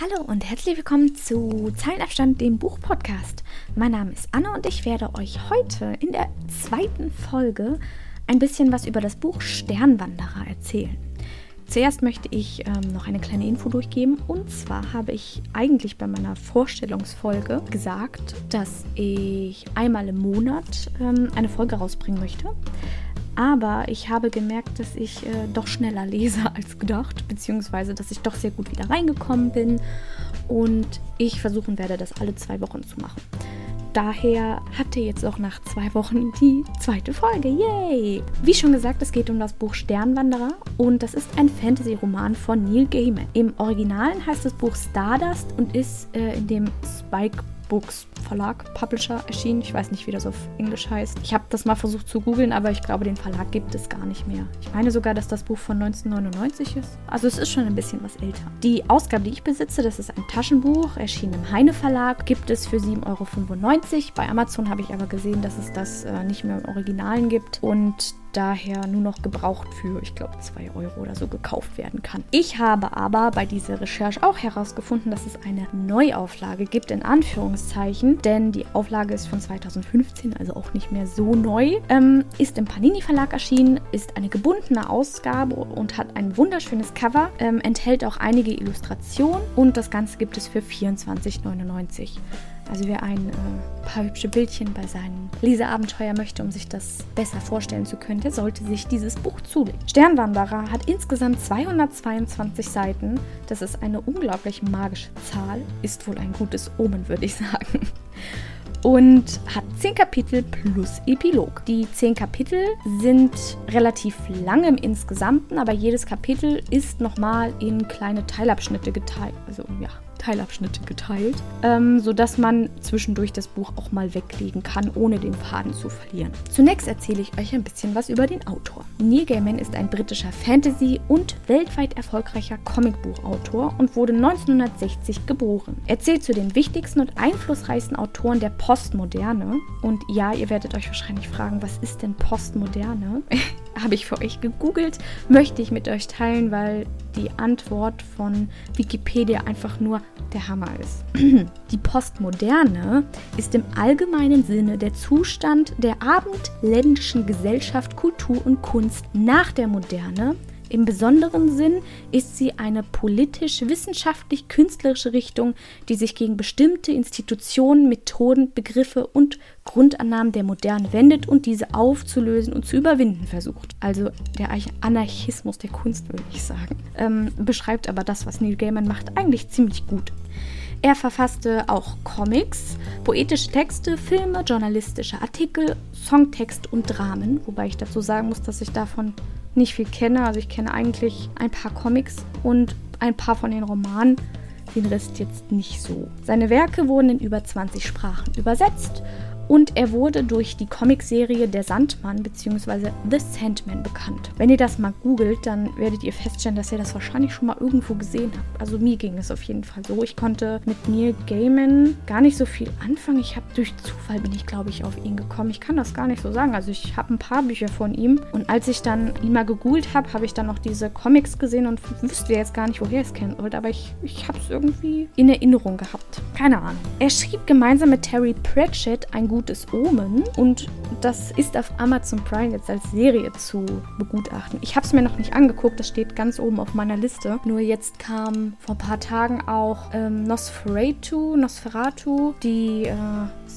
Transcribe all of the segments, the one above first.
Hallo und herzlich willkommen zu Zeilenabstand, dem Buchpodcast. Mein Name ist Anne und ich werde euch heute in der zweiten Folge ein bisschen was über das Buch Sternwanderer erzählen. Zuerst möchte ich ähm, noch eine kleine Info durchgeben. Und zwar habe ich eigentlich bei meiner Vorstellungsfolge gesagt, dass ich einmal im Monat ähm, eine Folge rausbringen möchte. Aber ich habe gemerkt, dass ich äh, doch schneller lese als gedacht, beziehungsweise dass ich doch sehr gut wieder reingekommen bin und ich versuchen werde, das alle zwei Wochen zu machen. Daher habt ihr jetzt auch nach zwei Wochen die zweite Folge. Yay! Wie schon gesagt, es geht um das Buch Sternwanderer und das ist ein Fantasy-Roman von Neil Gaiman. Im Originalen heißt das Buch Stardust und ist äh, in dem Spike Books Verlag, Publisher erschienen. Ich weiß nicht, wie das auf Englisch heißt. Ich habe das mal versucht zu googeln, aber ich glaube, den Verlag gibt es gar nicht mehr. Ich meine sogar, dass das Buch von 1999 ist. Also es ist schon ein bisschen was älter. Die Ausgabe, die ich besitze, das ist ein Taschenbuch, erschienen im Heine Verlag, gibt es für 7,95 Euro. Bei Amazon habe ich aber gesehen, dass es das äh, nicht mehr im Originalen gibt. Und daher nur noch gebraucht für, ich glaube, 2 Euro oder so gekauft werden kann. Ich habe aber bei dieser Recherche auch herausgefunden, dass es eine Neuauflage gibt, in Anführungszeichen, denn die Auflage ist von 2015, also auch nicht mehr so neu, ähm, ist im Panini Verlag erschienen, ist eine gebundene Ausgabe und hat ein wunderschönes Cover, ähm, enthält auch einige Illustrationen und das Ganze gibt es für 24,99. Also wer ein äh, paar hübsche Bildchen bei seinem Leseabenteuer möchte, um sich das besser vorstellen zu können, der sollte sich dieses Buch zulegen. Sternwanderer hat insgesamt 222 Seiten. Das ist eine unglaublich magische Zahl. Ist wohl ein gutes Omen, würde ich sagen und hat zehn Kapitel plus Epilog. Die zehn Kapitel sind relativ lang im Insgesamten, aber jedes Kapitel ist nochmal in kleine Teilabschnitte geteilt. Also ja, Teilabschnitte geteilt, ähm, sodass man zwischendurch das Buch auch mal weglegen kann, ohne den Faden zu verlieren. Zunächst erzähle ich euch ein bisschen was über den Autor. Neil Gaiman ist ein britischer Fantasy- und weltweit erfolgreicher Comicbuchautor und wurde 1960 geboren. Er zählt zu den wichtigsten und einflussreichsten Autoren der Postmoderne. Und ja, ihr werdet euch wahrscheinlich fragen, was ist denn Postmoderne? habe ich für euch gegoogelt, möchte ich mit euch teilen, weil die Antwort von Wikipedia einfach nur der Hammer ist. Die Postmoderne ist im allgemeinen Sinne der Zustand der abendländischen Gesellschaft, Kultur und Kunst nach der Moderne, im besonderen Sinn ist sie eine politisch-wissenschaftlich-künstlerische Richtung, die sich gegen bestimmte Institutionen, Methoden, Begriffe und Grundannahmen der Moderne wendet und diese aufzulösen und zu überwinden versucht. Also der Anarchismus der Kunst, würde ich sagen. Ähm, beschreibt aber das, was Neil Gaiman macht, eigentlich ziemlich gut. Er verfasste auch Comics, poetische Texte, Filme, journalistische Artikel, Songtext und Dramen, wobei ich dazu sagen muss, dass ich davon nicht viel kenne. Also ich kenne eigentlich ein paar Comics und ein paar von den Romanen, den Rest jetzt nicht so. Seine Werke wurden in über 20 Sprachen übersetzt und er wurde durch die Comicserie Der Sandmann bzw. The Sandman bekannt. Wenn ihr das mal googelt, dann werdet ihr feststellen, dass ihr das wahrscheinlich schon mal irgendwo gesehen habt. Also mir ging es auf jeden Fall so. Ich konnte mit Neil Gaiman gar nicht so viel anfangen. Ich habe durch Zufall bin ich, glaube ich, auf ihn gekommen. Ich kann das gar nicht so sagen. Also ich habe ein paar Bücher von ihm und als ich dann ihn mal gegoogelt habe, habe ich dann noch diese Comics gesehen und wüsste jetzt gar nicht, woher es kennen wollte. Aber ich, ich habe es irgendwie in Erinnerung gehabt. Keine Ahnung. Er schrieb gemeinsam mit Terry Pratchett ein gutes Omen und das ist auf Amazon Prime jetzt als Serie zu begutachten. Ich habe es mir noch nicht angeguckt, das steht ganz oben auf meiner Liste. Nur jetzt kam vor ein paar Tagen auch ähm, Nosferatu, Nosferatu, die äh,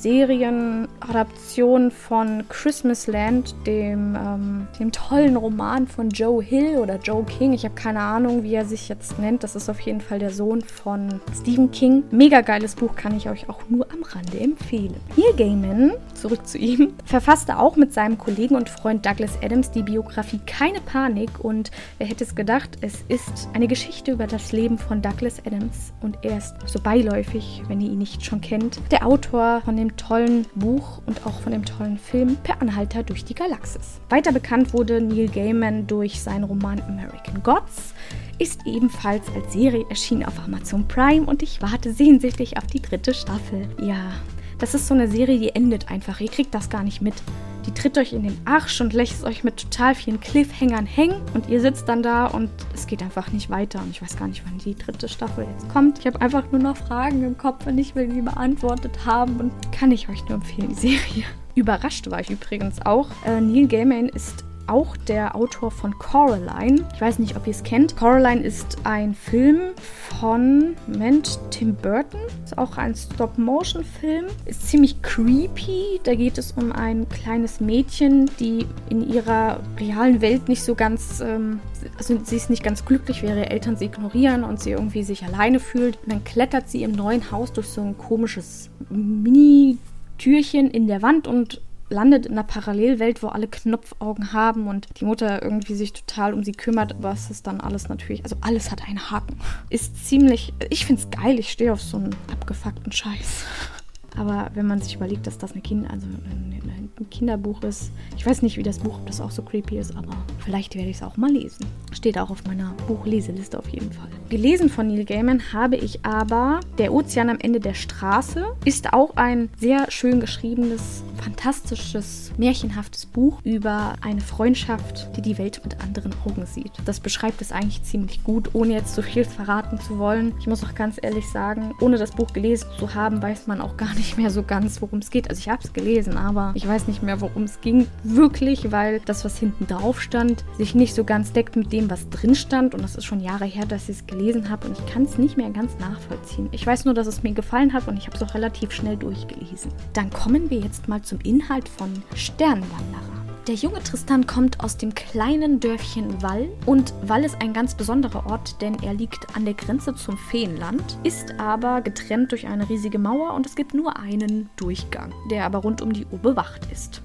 Serienadaption von Christmas Land, dem, ähm, dem tollen Roman von Joe Hill oder Joe King. Ich habe keine Ahnung, wie er sich jetzt nennt. Das ist auf jeden Fall der Sohn von Stephen King. Mega geiles Buch, kann ich euch auch nur am Rande empfehlen. Neil Gaiman zurück zu ihm, verfasste auch mit seinem Kollegen und Freund Douglas Adams die Biografie Keine Panik und wer hätte es gedacht, es ist eine Geschichte über das Leben von Douglas Adams und er ist so beiläufig, wenn ihr ihn nicht schon kennt, der Autor von dem tollen Buch und auch von dem tollen Film Per Anhalter durch die Galaxis. Weiter bekannt wurde Neil Gaiman durch seinen Roman American Gods, ist ebenfalls als Serie erschienen auf Amazon Prime und ich warte sehnsüchtig auf die dritte Staffel. Ja, das ist so eine Serie, die endet einfach. Ihr kriegt das gar nicht mit. Die tritt euch in den Arsch und lässt euch mit total vielen Cliffhängern hängen und ihr sitzt dann da und es geht einfach nicht weiter und ich weiß gar nicht, wann die dritte Staffel jetzt kommt. Ich habe einfach nur noch Fragen im Kopf und ich will die beantwortet haben und kann ich euch nur empfehlen, die Serie. Überrascht war ich übrigens auch. Äh, Neil Gaiman ist auch der Autor von Coraline. Ich weiß nicht, ob ihr es kennt. Coraline ist ein Film von Moment, Tim Burton. Ist auch ein Stop-Motion-Film. Ist ziemlich creepy. Da geht es um ein kleines Mädchen, die in ihrer realen Welt nicht so ganz, ähm, also sie ist nicht ganz glücklich, weil ihre Eltern sie ignorieren und sie irgendwie sich alleine fühlt. Und dann klettert sie im neuen Haus durch so ein komisches Mini-Türchen in der Wand und landet in einer Parallelwelt, wo alle Knopfaugen haben und die Mutter irgendwie sich total um sie kümmert, was ist dann alles natürlich, also alles hat einen Haken. Ist ziemlich, ich find's geil, ich stehe auf so einen abgefuckten Scheiß. Aber wenn man sich überlegt, dass das eine kind also ein Kinderbuch ist, ich weiß nicht, wie das Buch, ob das auch so creepy ist, aber vielleicht werde ich es auch mal lesen. Steht auch auf meiner Buchleseliste auf jeden Fall. Gelesen von Neil Gaiman habe ich aber Der Ozean am Ende der Straße. Ist auch ein sehr schön geschriebenes, fantastisches, märchenhaftes Buch über eine Freundschaft, die die Welt mit anderen Augen sieht. Das beschreibt es eigentlich ziemlich gut, ohne jetzt so viel verraten zu wollen. Ich muss auch ganz ehrlich sagen, ohne das Buch gelesen zu haben, weiß man auch gar nicht mehr so ganz, worum es geht. Also ich habe es gelesen, aber ich weiß nicht mehr, worum es ging. Wirklich, weil das, was hinten drauf stand, sich nicht so ganz deckt mit dem, was drin stand. Und das ist schon Jahre her, dass ich es gelesen habe und ich kann es nicht mehr ganz nachvollziehen. Ich weiß nur, dass es mir gefallen hat und ich habe es auch relativ schnell durchgelesen. Dann kommen wir jetzt mal zum Inhalt von Sternwanderer. Der junge Tristan kommt aus dem kleinen Dörfchen Wall und Wall ist ein ganz besonderer Ort, denn er liegt an der Grenze zum Feenland, ist aber getrennt durch eine riesige Mauer und es gibt nur einen Durchgang, der aber rund um die Uhr bewacht ist.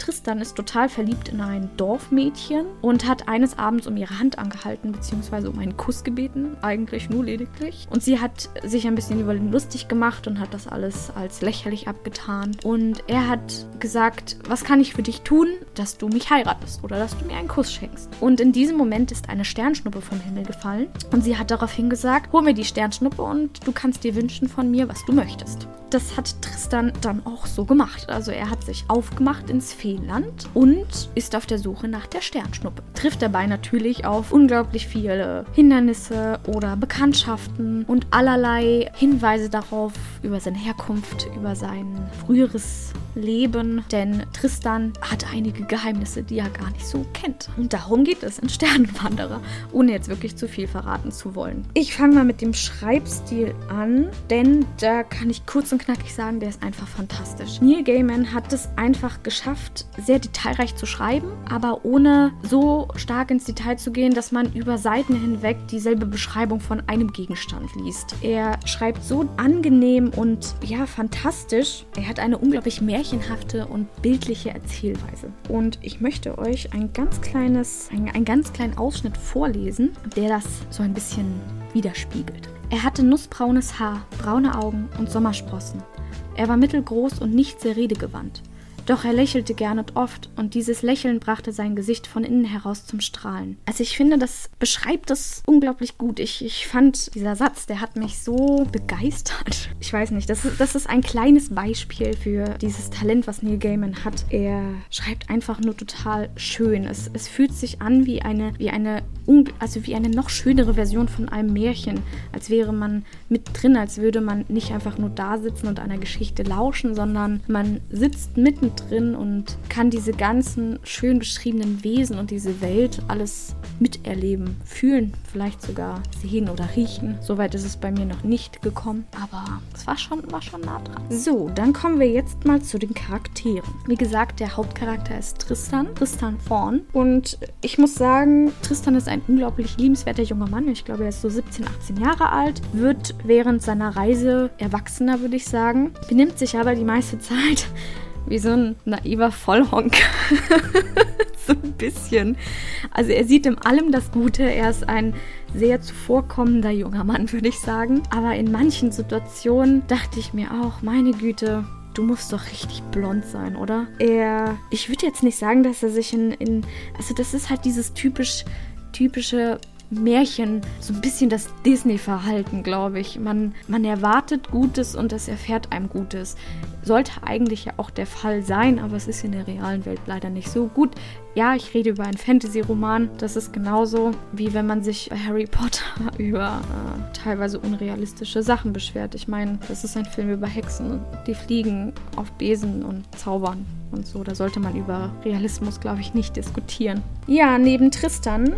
Tristan ist total verliebt in ein Dorfmädchen und hat eines Abends um ihre Hand angehalten, beziehungsweise um einen Kuss gebeten, eigentlich nur lediglich. Und sie hat sich ein bisschen über ihn lustig gemacht und hat das alles als lächerlich abgetan. Und er hat gesagt, was kann ich für dich tun, dass du mich heiratest oder dass du mir einen Kuss schenkst. Und in diesem Moment ist eine Sternschnuppe vom Himmel gefallen und sie hat daraufhin gesagt, hol mir die Sternschnuppe und du kannst dir wünschen von mir, was du möchtest. Das hat Tristan dann auch so gemacht. Also er hat sich aufgemacht ins Feenland und ist auf der Suche nach der Sternschnuppe. Trifft dabei natürlich auf unglaublich viele Hindernisse oder Bekanntschaften und allerlei Hinweise darauf über seine Herkunft, über sein früheres Leben. Denn Tristan hat einige Geheimnisse, die er gar nicht so kennt. Und darum geht es in Sternenwanderer, ohne jetzt wirklich zu viel verraten zu wollen. Ich fange mal mit dem Schreibstil an, denn da kann ich kurz und knackig sagen, der ist einfach fantastisch. Neil Gaiman hat es einfach geschafft, sehr detailreich zu schreiben, aber ohne so stark ins Detail zu gehen, dass man über Seiten hinweg dieselbe Beschreibung von einem Gegenstand liest. Er schreibt so angenehm und ja, fantastisch. Er hat eine unglaublich märchenhafte und bildliche Erzählweise. Und ich möchte euch ein ganz kleines, einen, einen ganz kleinen Ausschnitt vorlesen, der das so ein bisschen widerspiegelt. Er hatte nussbraunes Haar, braune Augen und Sommersprossen. Er war mittelgroß und nicht sehr redegewandt. Doch er lächelte gern und oft, und dieses Lächeln brachte sein Gesicht von innen heraus zum Strahlen. Also ich finde, das beschreibt es unglaublich gut. Ich, ich fand, dieser Satz, der hat mich so begeistert. Ich weiß nicht, das ist, das ist ein kleines Beispiel für dieses Talent, was Neil Gaiman hat. Er schreibt einfach nur total schön. Es, es fühlt sich an wie eine, wie eine, also wie eine noch schönere Version von einem Märchen. Als wäre man mit drin, als würde man nicht einfach nur da sitzen und einer Geschichte lauschen, sondern man sitzt mittendrin drin und kann diese ganzen schön beschriebenen Wesen und diese Welt alles miterleben, fühlen, vielleicht sogar sehen oder riechen. Soweit ist es bei mir noch nicht gekommen, aber es war schon, war schon nah dran. So, dann kommen wir jetzt mal zu den Charakteren. Wie gesagt, der Hauptcharakter ist Tristan, Tristan Thorn. Und ich muss sagen, Tristan ist ein unglaublich liebenswerter junger Mann. Ich glaube, er ist so 17, 18 Jahre alt, wird während seiner Reise erwachsener, würde ich sagen, benimmt sich aber die meiste Zeit wie so ein naiver Vollhonk. so ein bisschen. Also er sieht in allem das Gute. Er ist ein sehr zuvorkommender junger Mann, würde ich sagen. Aber in manchen Situationen dachte ich mir auch, meine Güte, du musst doch richtig blond sein, oder? Er, ich würde jetzt nicht sagen, dass er sich in, in, also das ist halt dieses typisch, typische Märchen so ein bisschen das Disney-Verhalten, glaube ich. Man, man erwartet Gutes und es erfährt einem Gutes. Sollte eigentlich ja auch der Fall sein, aber es ist in der realen Welt leider nicht so gut. Ja, ich rede über einen Fantasy-Roman. Das ist genauso wie wenn man sich bei Harry Potter über äh, teilweise unrealistische Sachen beschwert. Ich meine, das ist ein Film über Hexen, die fliegen auf Besen und zaubern und so. Da sollte man über Realismus, glaube ich, nicht diskutieren. Ja, neben Tristan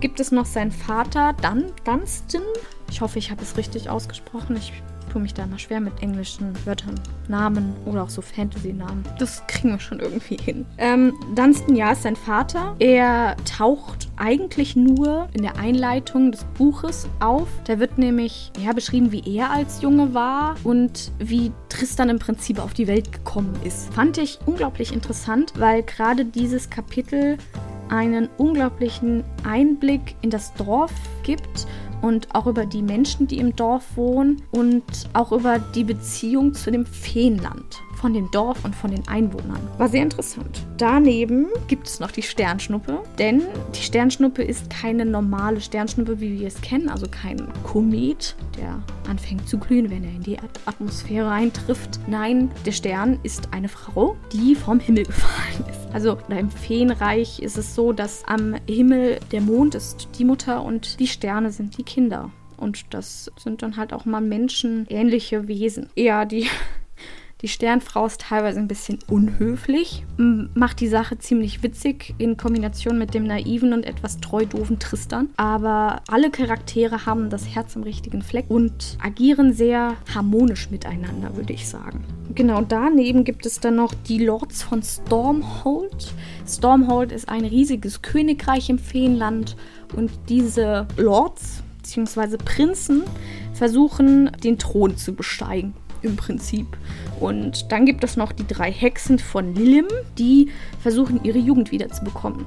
gibt es noch seinen Vater, Dan Dunstan. Ich hoffe, ich habe es richtig ausgesprochen. Ich tue mich da immer schwer mit englischen Wörtern, Namen oder auch so Fantasy-Namen. Das kriegen wir schon irgendwie hin. Ähm, Dunstan, ja, ist sein Vater. Er taucht eigentlich nur in der Einleitung des Buches auf. Da wird nämlich ja, beschrieben, wie er als Junge war und wie Tristan im Prinzip auf die Welt gekommen ist. Fand ich unglaublich interessant, weil gerade dieses Kapitel einen unglaublichen Einblick in das Dorf gibt und auch über die Menschen, die im Dorf wohnen und auch über die Beziehung zu dem Feenland von dem Dorf und von den Einwohnern. War sehr interessant. Daneben gibt es noch die Sternschnuppe, denn die Sternschnuppe ist keine normale Sternschnuppe, wie wir es kennen, also kein Komet, der anfängt zu glühen, wenn er in die Atmosphäre eintrifft. Nein, der Stern ist eine Frau, die vom Himmel gefallen ist. Also im Feenreich ist es so, dass am Himmel der Mond ist die Mutter und die Sterne sind die Kinder. Und das sind dann halt auch mal menschenähnliche Wesen. Ja, die die Sternfrau ist teilweise ein bisschen unhöflich, macht die Sache ziemlich witzig in Kombination mit dem naiven und etwas treu doofen Tristan. Aber alle Charaktere haben das Herz im richtigen Fleck und agieren sehr harmonisch miteinander, würde ich sagen. Genau daneben gibt es dann noch die Lords von Stormhold. Stormhold ist ein riesiges Königreich im Feenland und diese Lords bzw. Prinzen versuchen, den Thron zu besteigen im Prinzip. Und dann gibt es noch die drei Hexen von Lilim, die versuchen, ihre Jugend wiederzubekommen.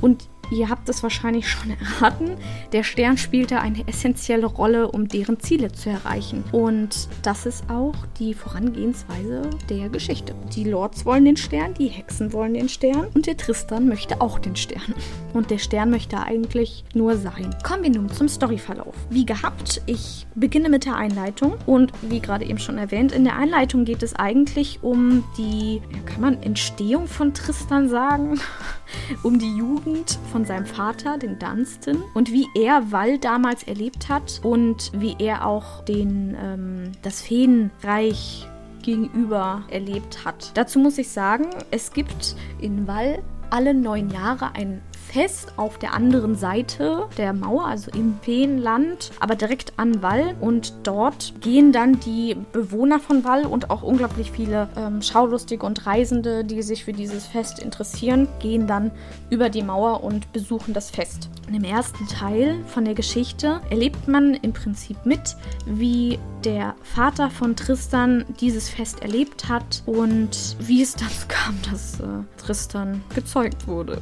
Und Ihr habt es wahrscheinlich schon erraten, der Stern spielte eine essentielle Rolle, um deren Ziele zu erreichen. Und das ist auch die Vorangehensweise der Geschichte. Die Lords wollen den Stern, die Hexen wollen den Stern und der Tristan möchte auch den Stern. Und der Stern möchte eigentlich nur sein. Kommen wir nun zum Storyverlauf. Wie gehabt, ich beginne mit der Einleitung und wie gerade eben schon erwähnt, in der Einleitung geht es eigentlich um die, kann man Entstehung von Tristan sagen? um die Jugend von seinem Vater, den Dunstan, und wie er Wall damals erlebt hat und wie er auch den, ähm, das Feenreich gegenüber erlebt hat. Dazu muss ich sagen, es gibt in Wall alle neun Jahre ein Fest auf der anderen Seite der Mauer, also im Feenland, aber direkt an Wall. Und dort gehen dann die Bewohner von Wall und auch unglaublich viele ähm, Schaulustige und Reisende, die sich für dieses Fest interessieren, gehen dann über die Mauer und besuchen das Fest. Und im ersten Teil von der Geschichte erlebt man im Prinzip mit, wie der Vater von Tristan dieses Fest erlebt hat und wie es dazu kam, dass äh, Tristan gezeugt wurde.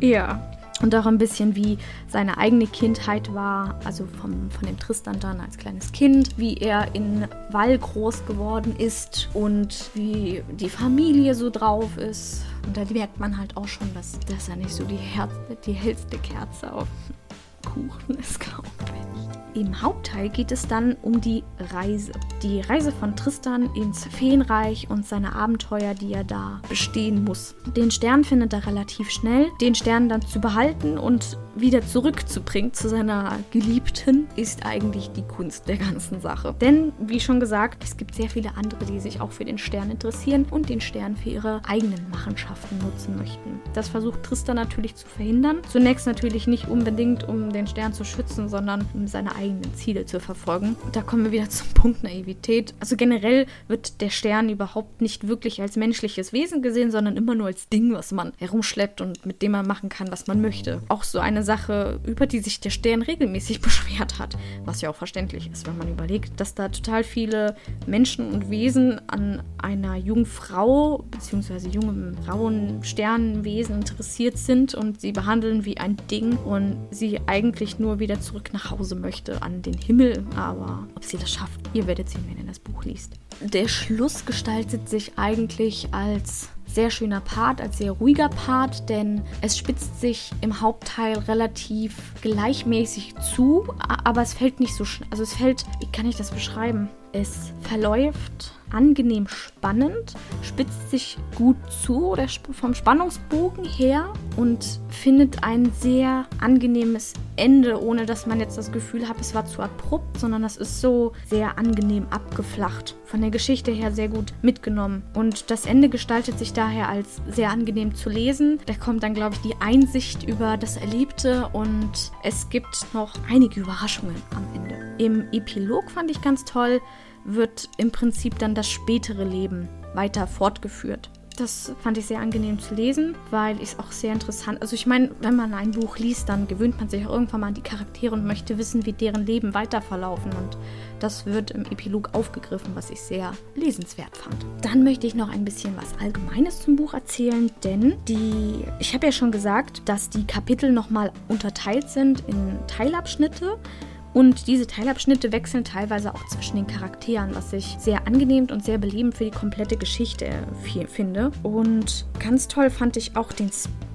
Ja. Und auch ein bisschen, wie seine eigene Kindheit war, also vom, von dem Tristan dann als kleines Kind, wie er in Wall groß geworden ist und wie die Familie so drauf ist. Und da merkt man halt auch schon, dass, dass er nicht so die, Herz, die hellste Kerze auf dem Kuchen ist, glaube ich. Im Hauptteil geht es dann um die Reise. Die Reise von Tristan ins Feenreich und seine Abenteuer, die er da bestehen muss. Den Stern findet er relativ schnell. Den Stern dann zu behalten und wieder zurückzubringen zu seiner Geliebten, ist eigentlich die Kunst der ganzen Sache. Denn, wie schon gesagt, es gibt sehr viele andere, die sich auch für den Stern interessieren und den Stern für ihre eigenen Machenschaften nutzen möchten. Das versucht Tristan natürlich zu verhindern. Zunächst natürlich nicht unbedingt, um den Stern zu schützen, sondern um seine eigenen eigenen Ziele zu verfolgen. Da kommen wir wieder zum Punkt Naivität. Also generell wird der Stern überhaupt nicht wirklich als menschliches Wesen gesehen, sondern immer nur als Ding, was man herumschleppt und mit dem man machen kann, was man möchte. Auch so eine Sache, über die sich der Stern regelmäßig beschwert hat, was ja auch verständlich ist, wenn man überlegt, dass da total viele Menschen und Wesen an einer jungen Frau bzw. jungen Frauen Sternenwesen interessiert sind und sie behandeln wie ein Ding und sie eigentlich nur wieder zurück nach Hause möchte an den Himmel, aber ob sie das schafft, ihr werdet sehen, wenn ihr das Buch liest. Der Schluss gestaltet sich eigentlich als sehr schöner Part, als sehr ruhiger Part, denn es spitzt sich im Hauptteil relativ gleichmäßig zu, aber es fällt nicht so schnell. Also es fällt, wie kann ich das beschreiben? Es verläuft angenehm spannend, spitzt sich gut zu oder vom Spannungsbogen her und findet ein sehr angenehmes Ende, ohne dass man jetzt das Gefühl hat, es war zu abrupt, sondern das ist so sehr angenehm abgeflacht. Von der Geschichte her sehr gut mitgenommen. Und das Ende gestaltet sich daher als sehr angenehm zu lesen. Da kommt dann, glaube ich, die Einsicht über das Erlebte und es gibt noch einige Überraschungen am Ende. Im Epilog fand ich ganz toll, wird im Prinzip dann das spätere Leben weiter fortgeführt. Das fand ich sehr angenehm zu lesen, weil ich es auch sehr interessant. Also ich meine, wenn man ein Buch liest, dann gewöhnt man sich auch irgendwann mal an die Charaktere und möchte wissen, wie deren Leben weiter verlaufen. Und das wird im Epilog aufgegriffen, was ich sehr lesenswert fand. Dann möchte ich noch ein bisschen was Allgemeines zum Buch erzählen, denn die, ich habe ja schon gesagt, dass die Kapitel nochmal unterteilt sind in Teilabschnitte. Und diese Teilabschnitte wechseln teilweise auch zwischen den Charakteren, was ich sehr angenehm und sehr belebend für die komplette Geschichte finde. Und ganz toll fand ich auch den,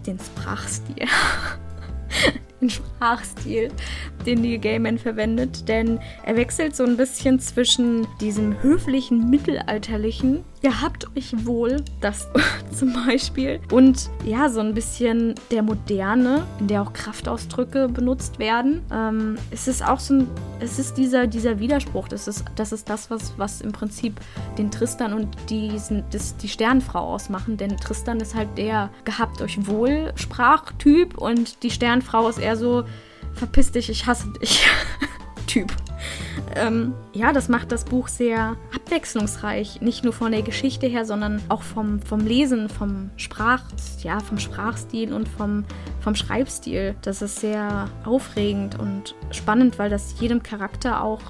den Sprachstil. den Sprachstil, den Neil Gaiman verwendet, denn er wechselt so ein bisschen zwischen diesem höflichen, mittelalterlichen, ihr habt euch wohl, das zum Beispiel, und ja, so ein bisschen der Moderne, in der auch Kraftausdrücke benutzt werden. Ähm, es ist auch so ein, es ist dieser, dieser Widerspruch, das ist, das ist das, was, was im Prinzip den Tristan und diesen, das, die Sternfrau ausmachen, denn Tristan ist halt der gehabt euch wohl Sprachtyp und die Sternfrau ist eher so, verpiss dich, ich hasse dich. Typ. Ähm, ja, das macht das Buch sehr abwechslungsreich. Nicht nur von der Geschichte her, sondern auch vom, vom Lesen, vom Sprach, ja, vom Sprachstil und vom, vom Schreibstil. Das ist sehr aufregend und spannend, weil das jedem Charakter auch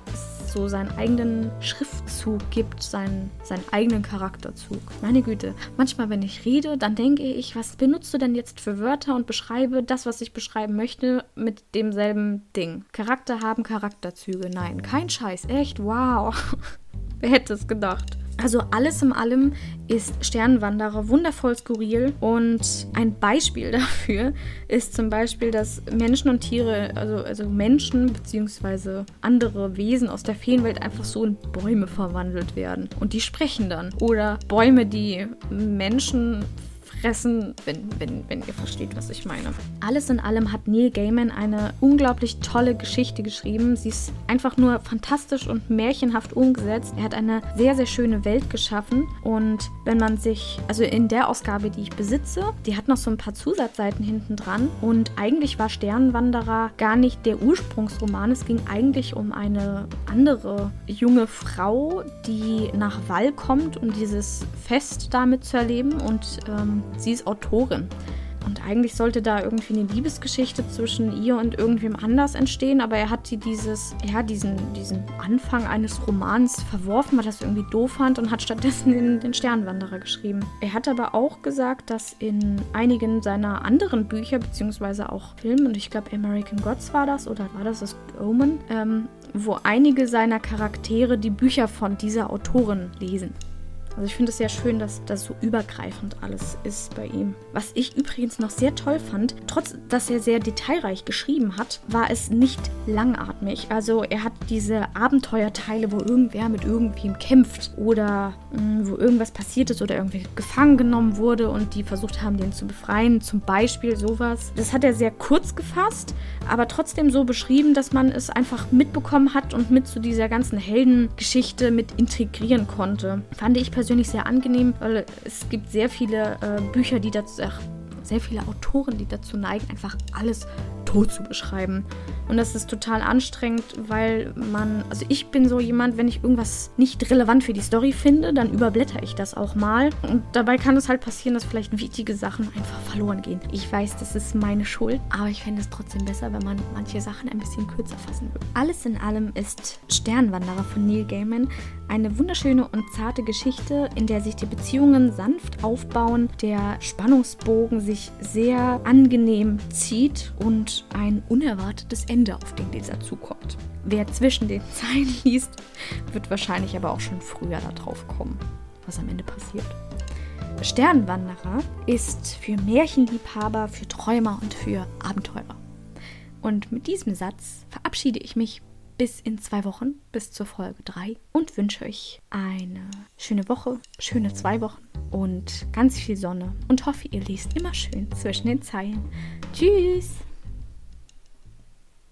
so seinen eigenen Schriftzug gibt, seinen, seinen eigenen Charakterzug. Meine Güte, manchmal, wenn ich rede, dann denke ich, was benutzt du denn jetzt für Wörter und beschreibe das, was ich beschreiben möchte, mit demselben Ding. Charakter haben Charakterzüge. Nein, kein Scheiß. Echt, wow. Wer hätte es gedacht? Also alles in allem ist Sternenwanderer wundervoll skurril und ein Beispiel dafür ist zum Beispiel, dass Menschen und Tiere, also, also Menschen bzw. andere Wesen aus der Feenwelt einfach so in Bäume verwandelt werden und die sprechen dann. Oder Bäume, die Menschen fressen, wenn, wenn, wenn ihr versteht, was ich meine. Alles in allem hat Neil Gaiman eine unglaublich tolle Geschichte geschrieben. Sie ist einfach nur fantastisch und märchenhaft umgesetzt. Er hat eine sehr, sehr schöne Welt geschaffen. Und wenn man sich, also in der Ausgabe, die ich besitze, die hat noch so ein paar Zusatzseiten hinten dran. Und eigentlich war Sternenwanderer gar nicht der Ursprungsroman. Es ging eigentlich um eine andere junge Frau, die nach Wall kommt, um dieses Fest damit zu erleben. Und ähm, Sie ist Autorin. Und eigentlich sollte da irgendwie eine Liebesgeschichte zwischen ihr und irgendwem anders entstehen, aber er hat die dieses, ja, diesen, diesen Anfang eines Romans verworfen, weil er das irgendwie doof fand und hat stattdessen den, den Sternwanderer geschrieben. Er hat aber auch gesagt, dass in einigen seiner anderen Bücher, beziehungsweise auch Filmen, und ich glaube American Gods war das, oder war das das Omen, ähm, wo einige seiner Charaktere die Bücher von dieser Autorin lesen. Also ich finde es sehr schön, dass das so übergreifend alles ist bei ihm. Was ich übrigens noch sehr toll fand, trotz dass er sehr detailreich geschrieben hat, war es nicht langatmig. Also er hat diese Abenteuerteile, wo irgendwer mit irgendwem kämpft oder mh, mm, wo irgendwas passiert ist oder irgendwie gefangen genommen wurde und die versucht haben, den zu befreien. Zum Beispiel sowas. Das hat er sehr kurz gefasst, aber trotzdem so beschrieben, dass man es einfach mitbekommen hat und mit zu dieser ganzen Heldengeschichte mit integrieren konnte. Fand ich persönlich persönlich sehr angenehm, weil es gibt sehr viele äh, Bücher, die dazu, ach, sehr viele Autoren, die dazu neigen, einfach alles tot zu beschreiben. Und das ist total anstrengend, weil man, also ich bin so jemand, wenn ich irgendwas nicht relevant für die Story finde, dann überblätter ich das auch mal. Und dabei kann es halt passieren, dass vielleicht wichtige Sachen einfach verloren gehen. Ich weiß, das ist meine Schuld, aber ich fände es trotzdem besser, wenn man manche Sachen ein bisschen kürzer fassen würde. Alles in allem ist Sternwanderer von Neil Gaiman eine wunderschöne und zarte Geschichte, in der sich die Beziehungen sanft aufbauen, der Spannungsbogen sich sehr angenehm zieht und ein unerwartetes Ende Ende auf den Leser zukommt. Wer zwischen den Zeilen liest, wird wahrscheinlich aber auch schon früher darauf kommen, was am Ende passiert. Sternwanderer ist für Märchenliebhaber, für Träumer und für Abenteurer. Und mit diesem Satz verabschiede ich mich bis in zwei Wochen, bis zur Folge 3 und wünsche euch eine schöne Woche, schöne zwei Wochen und ganz viel Sonne und hoffe, ihr liest immer schön zwischen den Zeilen. Tschüss!